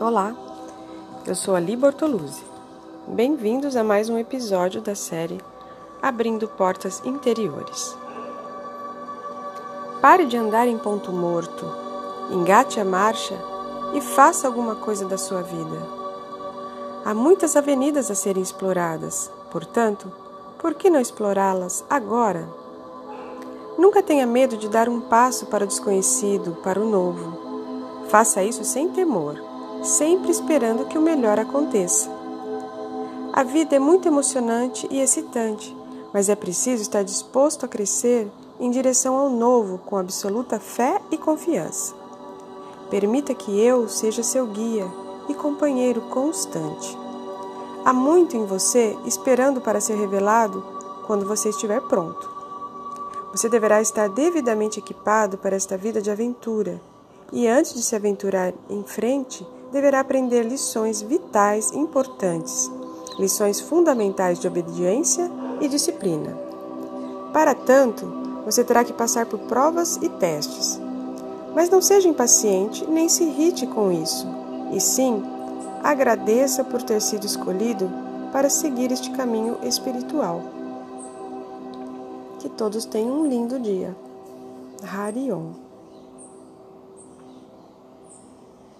Olá, eu sou Ali Bortoluzzi. Bem-vindos a mais um episódio da série Abrindo Portas Interiores. Pare de andar em ponto morto, engate a marcha e faça alguma coisa da sua vida. Há muitas avenidas a serem exploradas, portanto, por que não explorá-las agora? Nunca tenha medo de dar um passo para o desconhecido, para o novo. Faça isso sem temor sempre esperando que o melhor aconteça. A vida é muito emocionante e excitante, mas é preciso estar disposto a crescer em direção ao novo com absoluta fé e confiança. Permita que eu seja seu guia e companheiro constante. Há muito em você esperando para ser revelado quando você estiver pronto. Você deverá estar devidamente equipado para esta vida de aventura e, antes de se aventurar em frente, deverá aprender lições vitais importantes, lições fundamentais de obediência e disciplina. Para tanto, você terá que passar por provas e testes. Mas não seja impaciente nem se irrite com isso, e sim, agradeça por ter sido escolhido para seguir este caminho espiritual. Que todos tenham um lindo dia. Harion